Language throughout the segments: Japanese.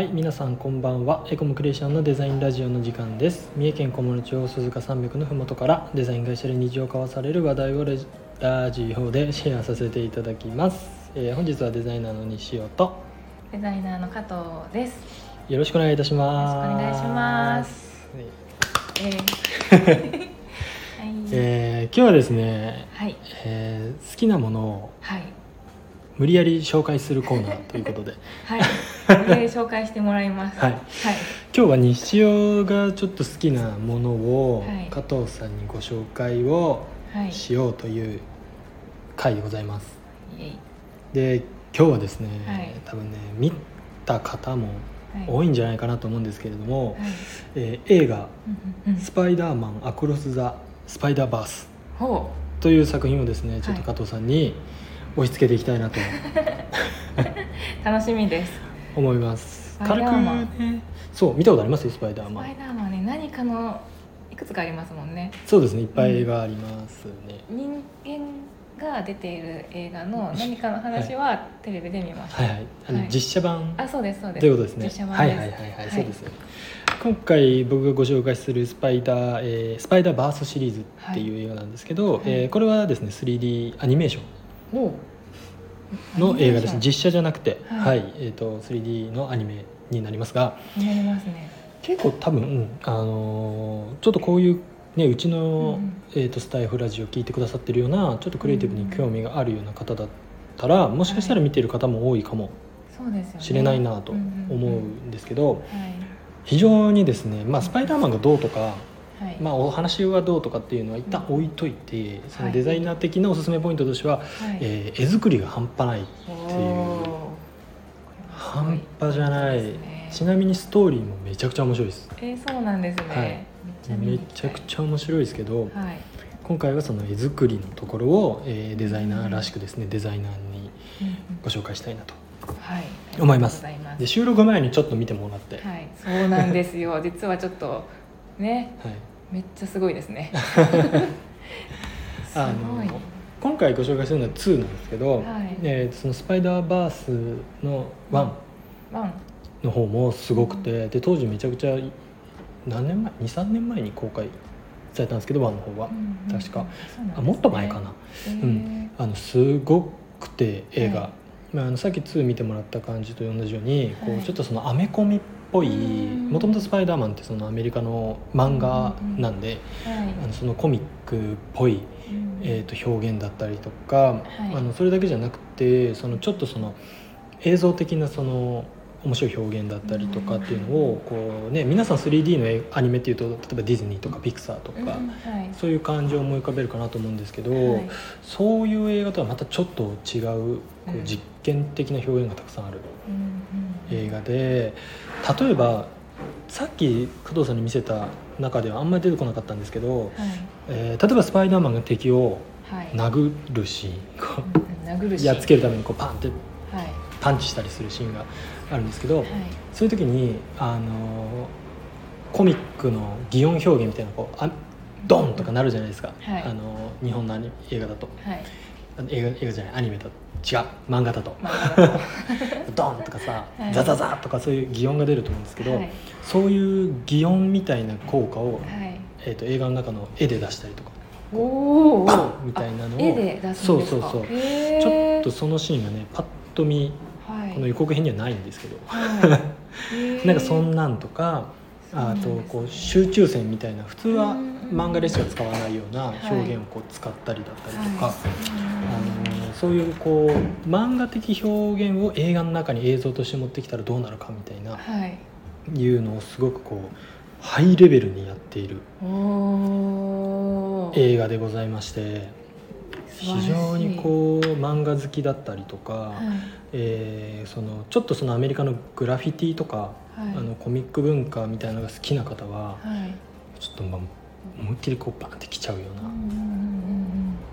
はい皆さんこんばんは。エコムクリエーションのデザインラジオの時間です。三重県菰野町鈴鹿山脈のふもとからデザイン会社で日常交わされる話題をラジラジオでシェアさせていただきます、えー本日はデザイナーの西尾とデザイナーの加藤です。よろしくお願いいたします。よろしくお願いします。はい。えー。はい、えー今日はですね、はい、えー好きなものをはい、無理やり紹介するコーナーということで。はい、で紹介してもらいます。はい。はい、今日は西尾がちょっと好きなものをはい。加藤さんにご紹介をはい、しようという回でございます。イエイ。で今日はですね、はい。多分ね見た方もはい、多いんじゃないかなと思うんですけれども、はい、えー映画「うんうんうん。スパイダーマンアクロス・ザ・スパイダーバースほ」という作品をですねちょっとはい。加藤さんに押し付けていきたいなと。う、楽しみです。思います。軽くね。そう見たことあります？よスパイダースマン。パイダーマンね、何かのいくつかありますもんね。そうですね。いっぱい映画ありますね、人間が出ている映画の何かの話はテレビで見ました。はいはい。あの、はい。実写版。あ、そうですそうです。ということですね。実写版はいです。はいはいはい、はい。そうです今回僕がご紹介するスパイダー、えースパイダーバースシリーズっていう映画なんですけど、はい。えーこれはですね 3D アニメーショおンの映画です。実写じゃなくて、ははい。いえー、と 3D のアニメになりますが。りますね。結構多分、うん。あのーちょっとこういう、ね、うちの、うんえー、とスタイフラジオ聞いてくださってるようなちょっとクリエイティブに興味があるような方だったらもしかしたら見てる方も多いかも。しれないなと思うんうんうんですけど、はい。非常にですね、まあ、スパイダーマンがどうとか、はい。まあ、お話はどうとかっていうのは一旦置いといてそのデザイナー的なおすすめポイントとしては、はいえー絵作りが半端ないっていう半端じゃない、ねちなみにストーリーもめちゃくちゃ面白いですえー、そうなんですね。はいめちゃくちゃ面白いですけど、ゃ。はい。今回はその絵作りのところを、えーデザイナーらしくですねデザイナーにうんうんご紹介したいなとはい。思いますで収録前にちょっと見てもらって、はい。そうなんですよ。実はちょっとね、はい。めっちゃすごいですね。すあごい。の今回ご紹介するのは2なんですけど、はい。えーそのスパイダーバースの1ワン。の方もすごくてで当時めちゃくちゃ何年前？23年前に公開されたんですけど1の方は、うんうん確か、ね。あもっと前かな、えー。うん。あのすごくて映画、はい。まあ、あのさっき2見てもらった感じと同じように、こはい。うちょっとそのアメコミっぽいうん。もともと「スパイダーマン」ってそのアメリカの漫画なんで、はい。あのそのコミックっぽい、うんえー、と表現だったりとか、い。あのそれだけじゃなくてそのちょっとその映像的なその面白い表現だったりとかっていうのをこう、ね、皆さん 3D の絵アニメっていうと例えばディズニーとかピクサーとか、うんはい。そういう感じを思い浮かべるかなと思うんですけど、はいそういう映画とはまたちょっと違うこううん実験的な表現がたくさんある映画で例えばさっき工藤さんに見せた中ではあんまり出てこなかったんですけど、はい。えー例えばスパイダーマンが敵をはい。殴るシーンこうん殴るし。うやっつけるためにこうパンってはい。パンチしたりするシーンがあるんですけど、はい。そういう時にあのコミックの擬音表現みたいなこうあドンとかなるじゃないですか、はい。あの日本の映画だと。はい。映画映画じゃないアニメだと違う漫画だと。まあ ドンとかさ、はい。ザザザとかそういう擬音が出ると思うんですけど、はい。そういう擬音みたいな効果を、はい。えー、と映画の中の絵で出したりとか。おお。バンみたいなのを。そうそうそう。ちょっとそのシーンがねパッと見はい。この予告編にはないんですけど、はい。なんかそんなんとかあとこう集中線みたいな普通はうん漫画でしか使わないような表現をこう使ったりだったりとか、はい。あのそういうこう漫画的表現を映画の中に映像として持ってきたらどうなるかみたいなはい。いうのをすごくこうハイレベルにやっている。映画でございまして非常にこう漫画好きだったりとか、はい。えーそのちょっとそのアメリカのグラフィティとか、はいあのコミック文化みたいなのが好きな方は、はい。ちょっとまあ思いっきりこうバンってきちゃうような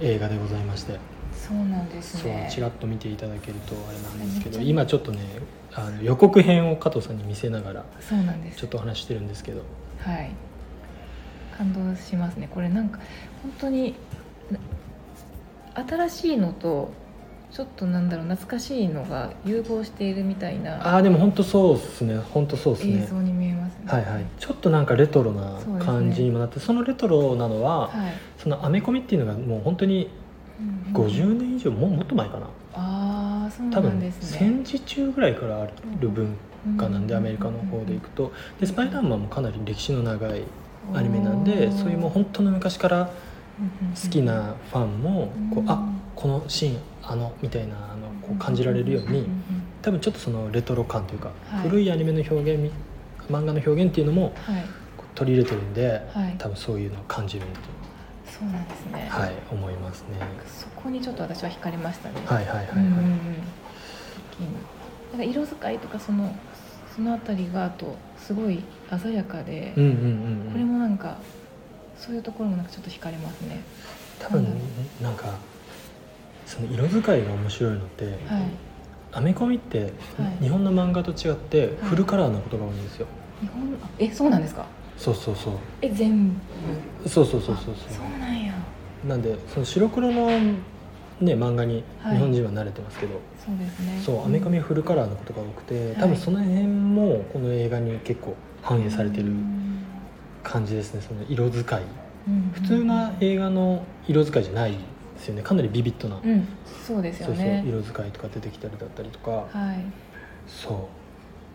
映画でございまして、そうなんですそうね。ちらっと見ていただけるとあれなんですけど今ちょっ当ねあの予告編を加藤さんに見せながらそうなんです。ちょっとお話ししてるんですけどはい。感動しますね。これなんか本当にな新しいのとちょっとなんだろう懐かしいのが融合しているみたいなああでも本当そうですね。本当そうですね。映像に見えますね。はいはい。ちょっとなんかレトロな感じにもなってそ,、のレトロなのは、はい。そのアメコミっていうのがもう本当にうん50年以上、もうもっと前かな。ああそうな多分んですね。戦時中ぐらいからある文化なんで、うんアメリカの方でいくと。でスパイダーマンもかなり歴史の長いアニメなんでそういうもう本当の昔から好きなファンもこう、あこのシーンあのみたいなあのこう感じられるように多分ちょっとそのレトロ感というか、はい。古いアニメの表現み漫画の表現っていうのもはい。取り入れてるんで、はい。多分そういうのを感じるんだと、そうなんですね。はい、思いますね。そこにちょっと私は惹かれましたね。はいはいはいはい。うなんか色使いとかそのそのあたりがあとすごい鮮やかで、うんうんうん。これもなんかそういうところもなんかちょっと惹かれますね。多分なん。だなんかその色使いが面白いのって、はい。アメコミって、はい。日本の漫画と違ってフルカラーなことが多いんですよ。日本あえそうなんですか？そうそうそう。え全部？そうそうそうそうそう。そうなんや。なんでその白黒のね漫画にはい。日本人は慣れてますけど、そうですね。そうアメコミはフルカラーのことが多くて、多はい。分その辺もこの映画に結構反映されてるうん感じですね。その色使い。うん普通な映画の色使いじゃないですよね。かなりビビッドな。うんそうですよね。色使いとか出てきたりだったりとか、はい。そう。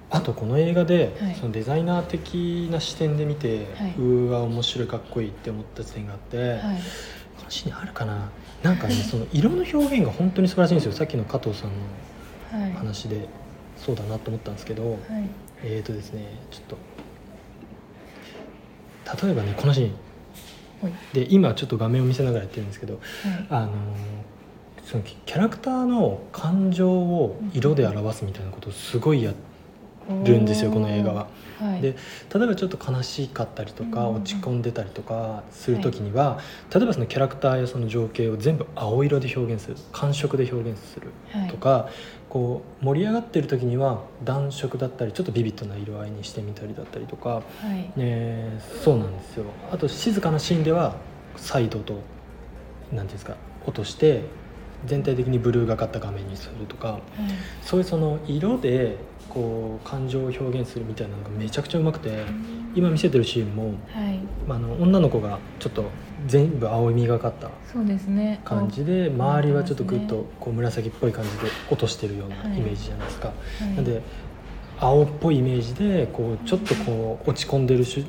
あとこの映画で、はい。そのデザイナー的な視点で見て、はい。うーわ面白いかっこいいって思った点があって、はい。このシーンにあるかな。なんかね その色の表現が本当に素晴らしいんですよ。さっきの加藤さんのはい。話でそうだなと思ったんですけど、はい。えーとですねちょっと例えばねこのシーン。で今ちょっと画面を見せながらやってるんですけどはい。あのーそのキャラクターの感情を色で表すみたいなことをすごいやるんですよこの映画は。はい。で例えばちょっと悲しかったりとかうん落ち込んでたりとかする時には、例えばそのキャラクターやその情景を全部青色で表現する感触で表現するはい。とか、こう盛り上がってる時には暖色だったりちょっとビビッドな色合いにしてみたりだったりとか、はい。ね、そうなんですよ。あと静かなシーンではサイドと何ていうんですか落として全体的にブルーがかった画面にするとかはいそういうその色でこう感情を表現するみたいなのがめちゃくちゃうまくて今見せてるシーンも、はい。まあ、あの女の子がちょっと全部青みがかった感じで青周りはちょっとグッ青とこう紫っぽい感じで落としてるようなはい。イメージじゃないですか。はい。なんで青っぽいイメージでこうちょっとこう落ち込んでるし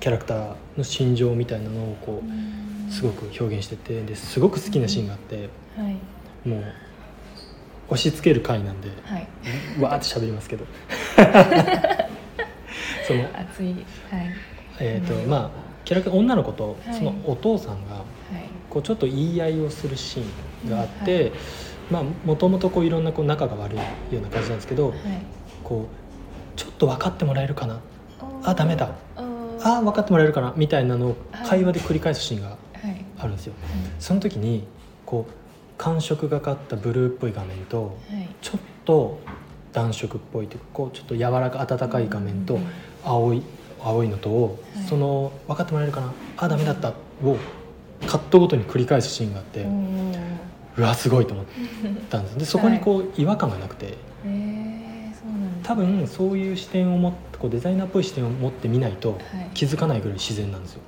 キャラクターの心情みたいなのをこうすごく表現しててですごく好きなシーンがあってはいもう押し付ける回なんではい。わーって喋りますけど。その熱い。はい。えーとうんまあキャラクター女の子とはい。そのお父さんがはい。こうちょっと言い合いをするシーンがあっうんてまあもともとこういろんなこう仲が悪いような感じなんですけどはい。こうちょっと分かってもらえるかな？あダメだ。あ分かってもらえるかな？みたいなのをはい。会話で繰り返すシーンがはい。あるんですよ。その時にこう感触がかったブルーっぽい画面とはい。ちょっと暖色っぽいというかこうちょっと柔らか温かい画面とうん。青い青いのとを、はい。その分かってもらえるかな？あダメだった。をカットごとに繰り返すシーンがあって、おーうわすごいと思ったんです。でそこにこう違和感がなくて。多分そういう視点を持ってこうデザイナーっぽい視点を持ってみないとはい。気づかないぐらい自然なんですよ。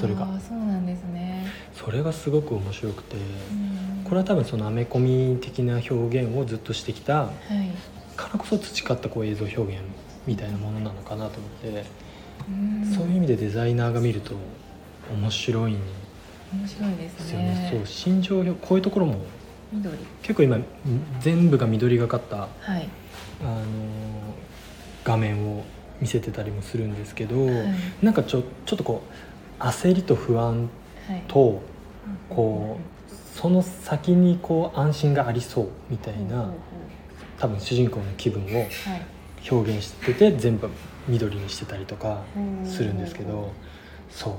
それが。そうなんですね。それがすごく面白くて。うんこれは多分そのアメコミ的な表現をずっとしてきたはい。からこそ培ったこう映像表現みたいなものなのかなと思って、うん。そういう意味でデザイナーが見ると面白いん面白いでですすよね。ねそう心情表こういうところも緑。結構今全部が緑がかった、はい。あのー画面を見せてたりもするんですけど、はい。なんかちょちょっとこう焦りと不安はい。とこうその先にこう安心がありそうみたいな多分主人公の気分をはい。表現してて全部緑にしてたりとかうんするんですけどそう。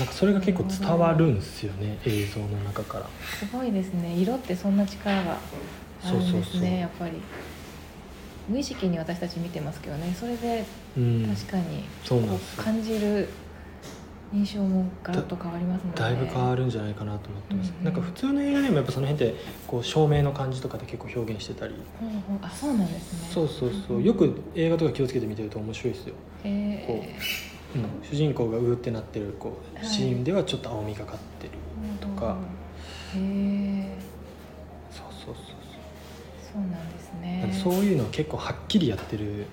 なんかそれが結構伝わるんですよね映像の中から。すごいですね。色ってそんな力があるんですねそうそうそう。やっぱり。無意識に私たち見てますけどね。それでうん、確かにこそうなんですう感じる印象もガラッと変わりますもんね。だいぶ変わるんじゃないかなと思ってます、うんうん。なんか普通の映画でもやっぱその辺ってこう照明の感じとかで結構表現してたり、ほうほうあそうなんですね。そうそうそう。よく映画とか気をつけて見てると面白いですよ、えうん、主人公がうーってなってるこうはいシーンではちょっと青みがかってる、ー、とか。へえそうそうそうそう。なんですそうねそういうのを結構はっきりやってるうん。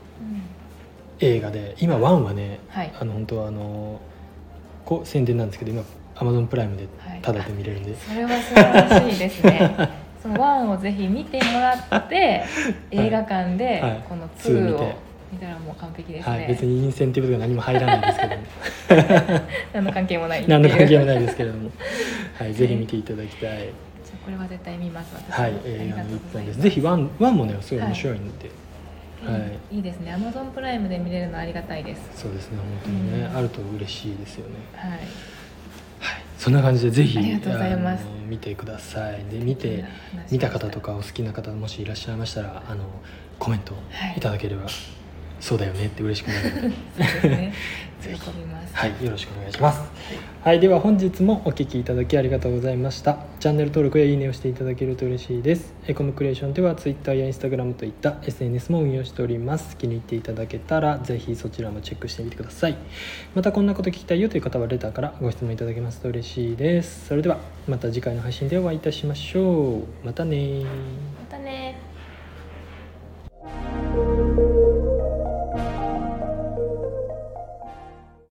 映画で今 One はねはい。あの本当はあのこう宣伝なんですけど今 Amazon Prime ではい。タダで見れるんで、それは素晴らしいですね。その One をぜひ見てもらって映画館ではい。この Two を見て見たらもう完璧ですね、はい、別にインセンティブとか何も入らないですけども。何の関係もない何の関係もないですけれども、はい、ぜひ見ていただきたい、じゃあこれは絶対見ます私はい、映画の一本です。ぜひワンワンもねすごい面白いんで、はいい。いですね。Amazon プライムで見れるのありがたいです。そうですね。本当にね、うん。あると嬉しいですよね。はい。はい。そんな感じでぜひありがとうございます。見てください。で見て見た方とかお好きな方もしいらっしゃいましたらあのコメントいただければ、そうだよねって嬉しくなるのでそうですね 喜ぜひびますはい、よろしくお願いします。はい、では本日もお聞きいただきありがとうございました。チャンネル登録やいいねをしていただけると嬉しいです。エコムクリエーションでは Twitter や Instagram といった SNS も運用しております。気に入っていただけたらぜひそちらもチェックしてみてください。またこんなこと聞きたいよという方はレターからご質問いただけますと嬉しいです。それではまた次回の配信でお会いいたしましょう。またね